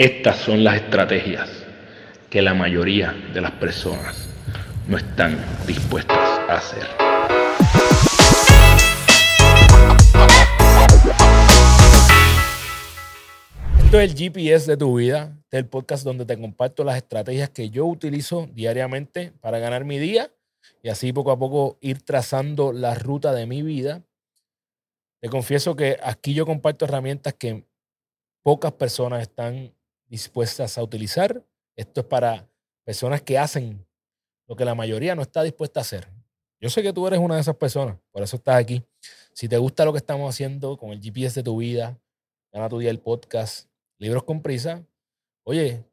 Estas son las estrategias que la mayoría de las personas no están dispuestas a hacer. Esto es el GPS de tu vida, este es el podcast donde te comparto las estrategias que yo utilizo diariamente para ganar mi día y así poco a poco ir trazando la ruta de mi vida. Te confieso que aquí yo comparto herramientas que pocas personas están dispuestas a utilizar. Esto es para personas que hacen lo que la mayoría no está dispuesta a hacer. Yo sé que tú eres una de esas personas, por eso estás aquí. Si te gusta lo que estamos haciendo con el GPS de tu vida, gana tu día el podcast, libros con prisa, oye,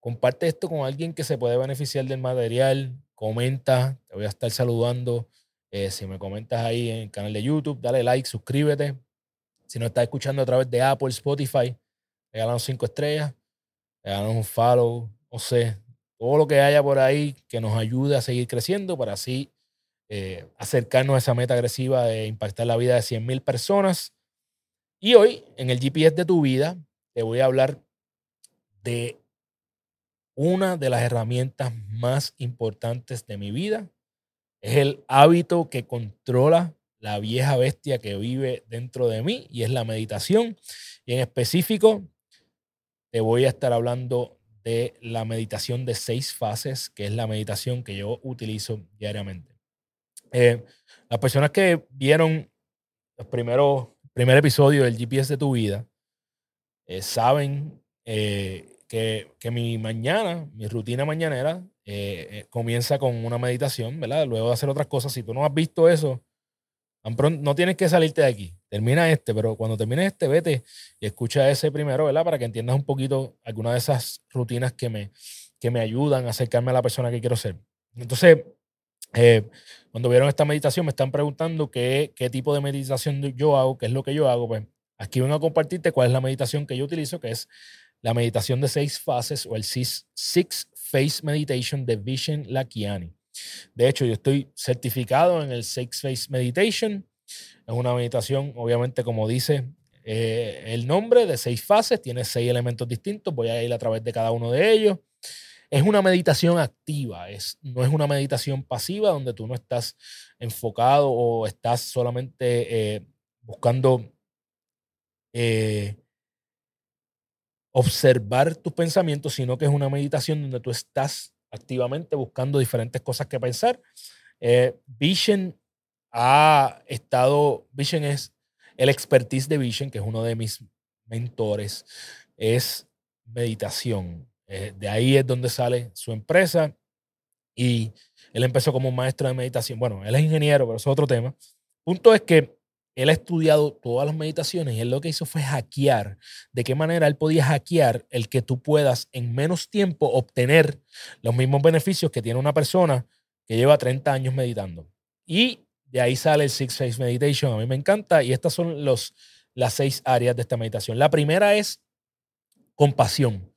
comparte esto con alguien que se puede beneficiar del material, comenta, te voy a estar saludando. Eh, si me comentas ahí en el canal de YouTube, dale like, suscríbete. Si no estás escuchando a través de Apple, Spotify, regálanos cinco estrellas, regálanos un follow, no sé, todo lo que haya por ahí que nos ayude a seguir creciendo para así eh, acercarnos a esa meta agresiva de impactar la vida de 100 mil personas. Y hoy, en el GPS de tu vida, te voy a hablar de una de las herramientas más importantes de mi vida. Es el hábito que controla la vieja bestia que vive dentro de mí y es la meditación. Y en específico, te voy a estar hablando de la meditación de seis fases, que es la meditación que yo utilizo diariamente. Eh, las personas que vieron primeros, primer episodio del GPS de tu vida eh, saben eh, que, que, mi mañana, mi rutina mañanera, comienza con una meditación, ¿verdad? Luego de hacer otras cosas. Si tú no has visto eso, no tienes que salirte de aquí. Termina este, pero cuando termines este, vete y escucha ese primero, ¿verdad? Para que entiendas un poquito alguna de esas rutinas que me, que me ayudan a acercarme a la persona que quiero ser. Entonces, eh, cuando vieron esta meditación, me están preguntando qué, qué tipo de meditación yo hago, qué es lo que yo hago. Pues aquí vengo a compartirte cuál es la meditación que yo utilizo, que es la meditación de seis fases o el Six, Phase Meditation de Vishen Lakiani. De hecho, yo estoy certificado en el Six Phase Meditation. Es una meditación, obviamente, como dice eh, el nombre, de seis fases. Tiene seis elementos distintos. Voy a ir a través de cada uno de ellos. Es una meditación activa, es, no es una meditación pasiva donde tú no estás enfocado o estás solamente eh, buscando eh, observar tus pensamientos, sino que es una meditación donde tú estás activamente buscando diferentes cosas que pensar. Eh, Vision ha estado, Vision es el expertise de Vision, que es uno de mis mentores, es meditación. Eh, de ahí es donde sale su empresa y él empezó como maestro de meditación. Bueno, él es ingeniero, pero eso es otro tema. Punto es que él ha estudiado todas las meditaciones y él lo que hizo fue hackear. De qué manera él podía hackear el que tú puedas en menos tiempo obtener los mismos beneficios que tiene una persona que lleva 30 años meditando. Y de ahí sale el Six Phase Meditation. A mí me encanta y estas son los, las seis áreas de esta meditación. La primera es compasión.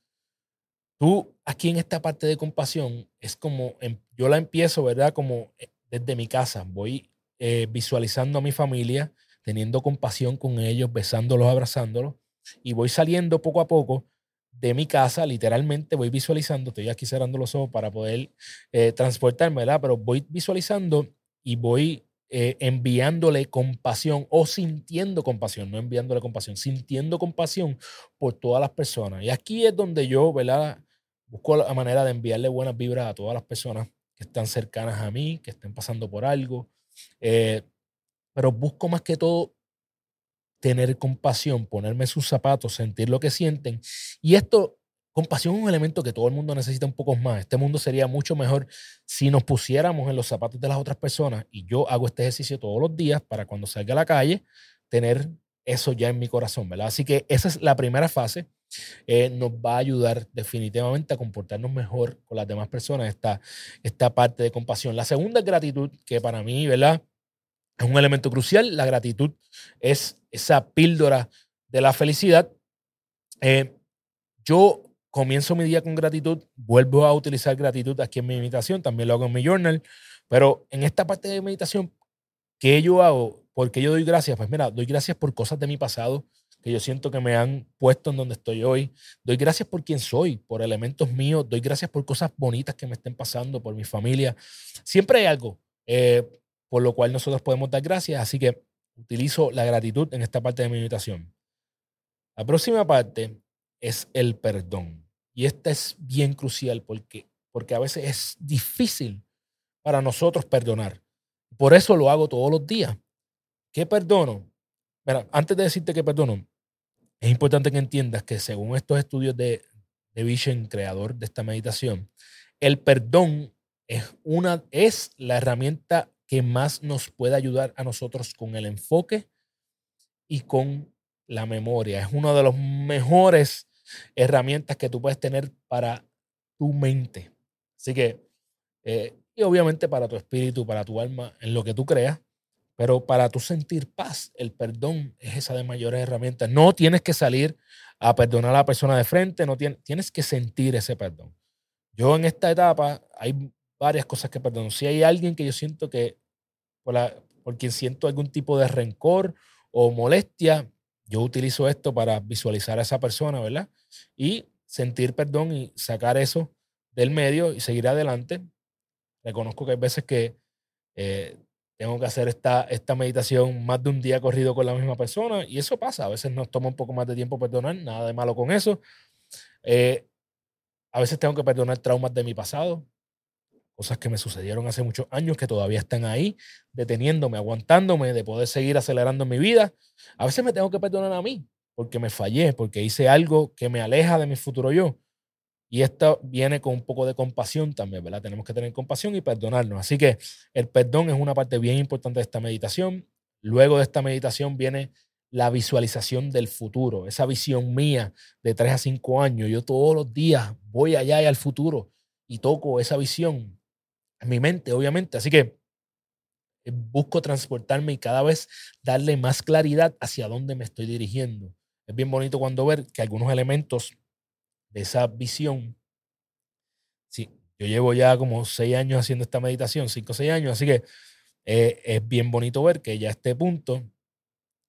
Tú aquí en esta parte de compasión es como, em, yo la empiezo, ¿verdad? Como eh, desde mi casa. Voy eh, visualizando a mi familia, teniendo compasión con ellos, besándolos, abrazándolos, y voy saliendo poco a poco de mi casa, literalmente voy visualizando, estoy aquí cerrando los ojos para poder eh, transportarme, ¿verdad? Pero voy visualizando y voy eh, enviándole compasión o sintiendo compasión, no enviándole compasión, sintiendo compasión por todas las personas. Y aquí es donde yo, ¿verdad? Busco la manera de enviarle buenas vibras a todas las personas que están cercanas a mí, que estén pasando por algo. Eh, pero busco más que todo tener compasión, ponerme sus zapatos, sentir lo que sienten. Y esto, compasión es un elemento que todo el mundo necesita un poco más. Este mundo sería mucho mejor si nos pusiéramos en los zapatos de las otras personas. Y yo hago este ejercicio todos los días para cuando salga a la calle, tener eso ya en mi corazón, ¿verdad? Así que esa es la primera fase. Eh, nos va a ayudar definitivamente a comportarnos mejor con las demás personas, esta, esta parte de compasión. La segunda es gratitud, que para mí, ¿verdad? Es un elemento crucial. La gratitud es esa píldora de la felicidad. Eh, yo comienzo mi día con gratitud, vuelvo a utilizar gratitud aquí en mi meditación, también lo hago en mi journal, pero en esta parte de meditación, ¿qué yo hago? ¿Por qué yo doy gracias? Pues mira, doy gracias por cosas de mi pasado que yo siento que me han puesto en donde estoy hoy. Doy gracias por quien soy, por elementos míos. Doy gracias por cosas bonitas que me estén pasando, por mi familia. Siempre hay algo eh, por lo cual nosotros podemos dar gracias. Así que utilizo la gratitud en esta parte de mi invitación. La próxima parte es el perdón. Y esta es bien crucial porque, porque a veces es difícil para nosotros perdonar. Por eso lo hago todos los días. ¿Qué perdono? Antes de decirte que perdono, es importante que entiendas que según estos estudios de, de Vision, creador de esta meditación, el perdón es, una, es la herramienta que más nos puede ayudar a nosotros con el enfoque y con la memoria. Es una de las mejores herramientas que tú puedes tener para tu mente. Así que, eh, y obviamente para tu espíritu, para tu alma, en lo que tú creas, pero para tu sentir paz, el perdón es esa de mayores herramientas. No tienes que salir a perdonar a la persona de frente, no tienes, tienes que sentir ese perdón. Yo en esta etapa hay varias cosas que perdono. Si hay alguien que yo siento que por, la, por quien siento algún tipo de rencor o molestia, yo utilizo esto para visualizar a esa persona, ¿verdad? Y sentir perdón y sacar eso del medio y seguir adelante. Reconozco que hay veces que eh, tengo que hacer esta, esta meditación más de un día corrido con la misma persona y eso pasa. A veces nos toma un poco más de tiempo perdonar, nada de malo con eso. Eh, a veces tengo que perdonar traumas de mi pasado, cosas que me sucedieron hace muchos años que todavía están ahí, deteniéndome, aguantándome de poder seguir acelerando mi vida. A veces me tengo que perdonar a mí porque me fallé, porque hice algo que me aleja de mi futuro yo. Y esto viene con un poco de compasión también, ¿verdad? Tenemos que tener compasión y perdonarnos. Así que el perdón es una parte bien importante de esta meditación. Luego de esta meditación viene la visualización del futuro, esa visión mía de 3 a 5 años. Yo todos los días voy allá y al futuro y toco esa visión mi mente, obviamente. Así que eh, busco transportarme y cada vez darle más claridad hacia dónde me estoy dirigiendo. Es bien bonito cuando ver que algunos elementos de esa visión. Sí, yo llevo ya como seis años haciendo esta meditación, cinco o seis años, así que eh, es bien bonito ver que ya a este punto,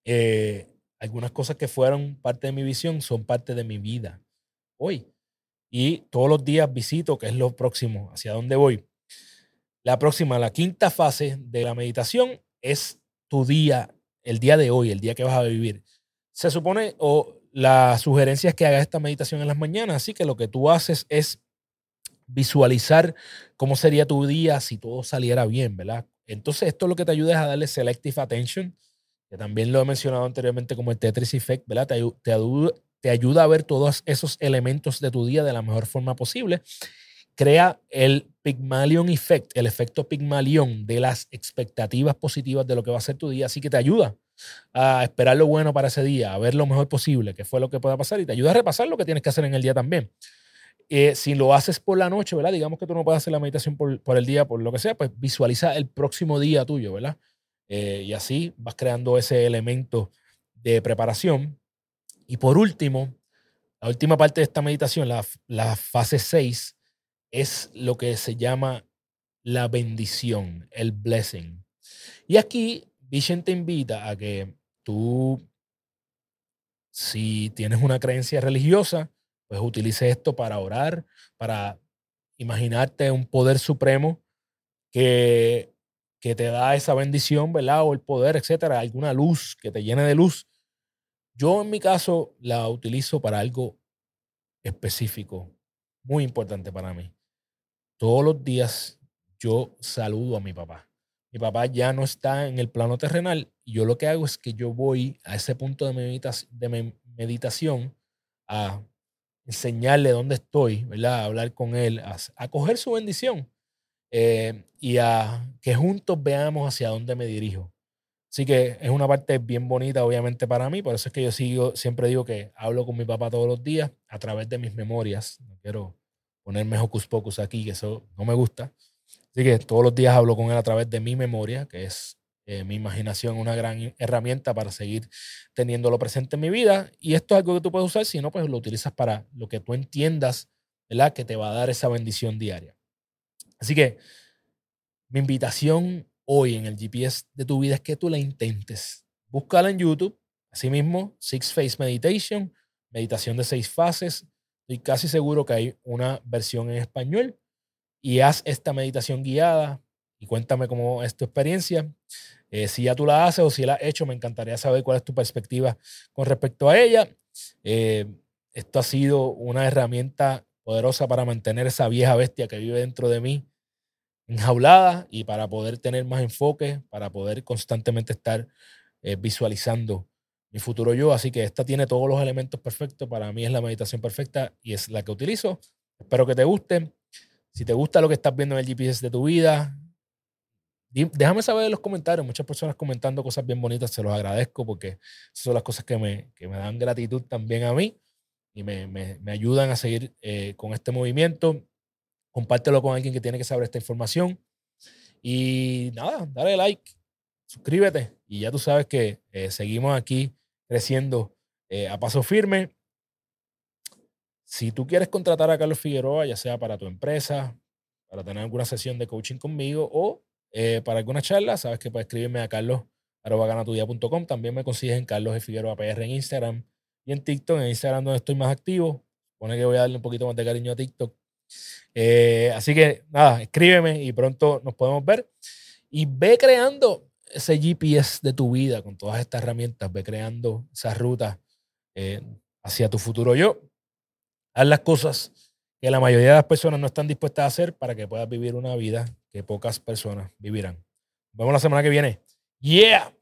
eh, algunas cosas que fueron parte de mi visión son parte de mi vida hoy. Y todos los días visito qué es lo próximo, hacia dónde voy. La próxima, la quinta fase de la meditación es tu día, el día de hoy, el día que vas a vivir. Se supone, o la sugerencia es que hagas esta meditación en las mañanas, así que lo que tú haces es visualizar cómo sería tu día si todo saliera bien, ¿verdad? Entonces esto lo que te ayuda es a darle selective attention, que también lo he mencionado anteriormente como el Tetris Effect, ¿verdad? Te, te, te ayuda a ver todos esos elementos de tu día de la mejor forma posible. Crea el Pygmalion Effect, el efecto Pygmalion de las expectativas positivas de lo que va a ser tu día, así que te ayuda a esperar lo bueno para ese día, a ver lo mejor posible, que fue lo que pueda pasar, y te ayuda a repasar lo que tienes que hacer en el día también. Eh, si lo haces por la noche, ¿verdad? Digamos que tú no puedes hacer la meditación por, el día, por lo que sea, pues visualiza el próximo día tuyo, ¿verdad? Eh, y así vas creando ese elemento de preparación. Y por último, la última parte de esta meditación, la, la fase 6, es lo que se llama la bendición, el blessing. Y aquí Vision te invita a que tú, si tienes una creencia religiosa, pues utilices esto para orar, para imaginarte un poder supremo que, que te da esa bendición, ¿verdad? O el poder, etcétera, alguna luz que te llene de luz. Yo en mi caso la utilizo para algo específico, muy importante para mí. Todos los días yo saludo a mi papá mi papá ya no está en el plano terrenal y yo lo que hago es que yo voy a ese punto de, de meditación a enseñarle dónde estoy, ¿verdad? A hablar con él, a, coger su bendición eh, y a que juntos veamos hacia dónde me dirijo. Así que es una parte bien bonita, obviamente, para mí. Por eso es que yo sigo, siempre digo que hablo con mi papá todos los días a través de mis memorias. No quiero ponerme hocus pocus aquí, que eso no me gusta. Así que todos los días hablo con él a través de mi memoria, que es eh, mi imaginación, una gran herramienta para seguir teniéndolo presente en mi vida. Y esto es algo que tú puedes usar, si no, pues lo utilizas para lo que tú entiendas, ¿verdad? Que te va a dar esa bendición diaria. Así que mi invitación hoy en el GPS de tu vida es que tú la intentes. Búscala en YouTube, Asimismo, Six Phase Meditation, meditación de seis fases. Estoy casi seguro que hay una versión en español. Y haz esta meditación guiada y cuéntame cómo es tu experiencia. Eh, si ya tú la haces o si la has hecho, me encantaría saber cuál es tu perspectiva con respecto a ella. Eh, esto ha sido una herramienta poderosa para mantener esa vieja bestia que vive dentro de mí enjaulada y para poder tener más enfoque, para poder constantemente estar eh, visualizando mi futuro yo. Así que esta tiene todos los elementos perfectos. Para mí es la meditación perfecta y es la que utilizo. Espero que te guste. Si te gusta lo que estás viendo en el GPS de tu vida, déjame saber en los comentarios. Muchas personas comentando cosas bien bonitas, se los agradezco porque esas son las cosas que me, que me dan gratitud también a mí y me, me, ayudan a seguir eh, con este movimiento. Compártelo con alguien que tiene que saber esta información. Y nada, dale like, suscríbete y ya tú sabes que eh, seguimos aquí creciendo eh, a paso firme. Si tú quieres contratar a Carlos Figueroa, ya sea para tu empresa, para tener alguna sesión de coaching conmigo o eh, para alguna charla, sabes que puedes escribirme a carlos.ganatudia.com. También me consigues en Carlos Figueroa PR en Instagram y en TikTok. En Instagram donde estoy más activo. Pone que voy a darle un poquito más de cariño a TikTok. Eh, así que nada, escríbeme y pronto nos podemos ver. Y ve creando ese GPS de tu vida con todas estas herramientas. Ve creando esa ruta eh, hacia tu futuro yo. Haz las cosas que la mayoría de las personas no están dispuestas a hacer para que puedas vivir una vida que pocas personas vivirán. Nos vemos la semana que viene. Yeah.